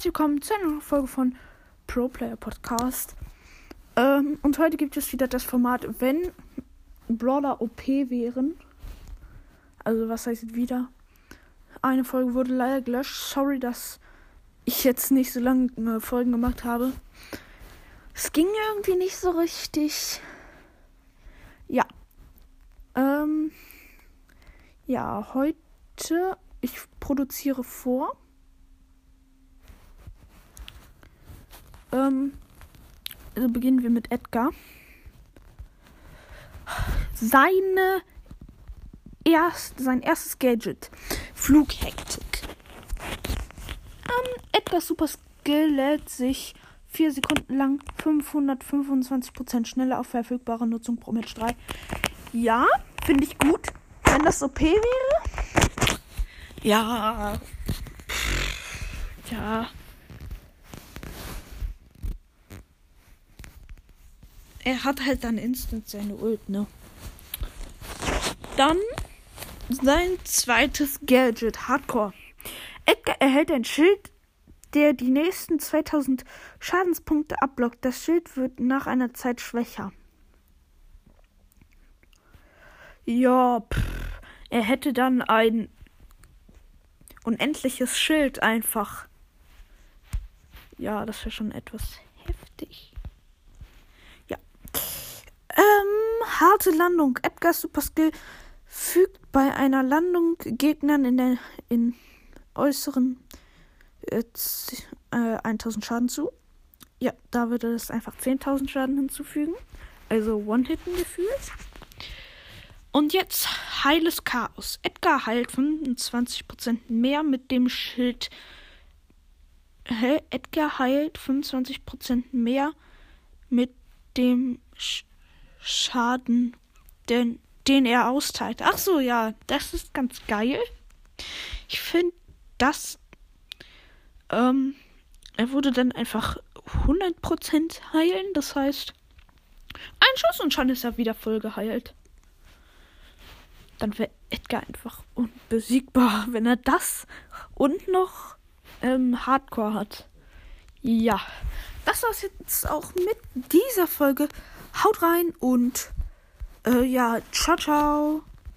herzlich willkommen zu einer Folge von Pro Player Podcast. Ähm, und heute gibt es wieder das Format, wenn Brawler OP wären. Also, was heißt wieder? Eine Folge wurde leider gelöscht. Sorry, dass ich jetzt nicht so lange Folgen gemacht habe. Es ging irgendwie nicht so richtig. Ja. Ähm. Ja, heute. Ich produziere vor. Ähm, also beginnen wir mit Edgar. Seine erst, sein erstes Gadget. Flughektik. Ähm, Edgars Super Skill lädt sich 4 Sekunden lang 525% schneller auf verfügbare Nutzung pro Match 3. Ja, finde ich gut. Wenn das OP wäre. Ja. Ja. Er hat halt dann instant seine Ult, ne? Dann sein zweites Gadget, Hardcore. Edgar erhält ein Schild, der die nächsten 2000 Schadenspunkte abblockt. Das Schild wird nach einer Zeit schwächer. Ja, pff, er hätte dann ein unendliches Schild einfach. Ja, das wäre schon etwas heftig. Ähm, harte Landung. Edgar's Super Skill fügt bei einer Landung Gegnern in der in äußeren äh, 1000 Schaden zu. Ja, da würde es einfach 10.000 Schaden hinzufügen. Also One-Hitten gefühlt. Und jetzt heiles Chaos. Edgar heilt 25% mehr mit dem Schild. Hä? Edgar heilt 25% mehr mit dem Sch Schaden, den, den er austeilt. Ach so, ja, das ist ganz geil. Ich finde, das. Ähm, er wurde dann einfach 100% heilen. Das heißt, ein Schuss und schon ist er wieder voll geheilt. Dann wäre Edgar einfach unbesiegbar, wenn er das und noch ähm, Hardcore hat. Ja, das war's jetzt auch mit dieser Folge. Haut rein und äh, ja, ciao, ciao.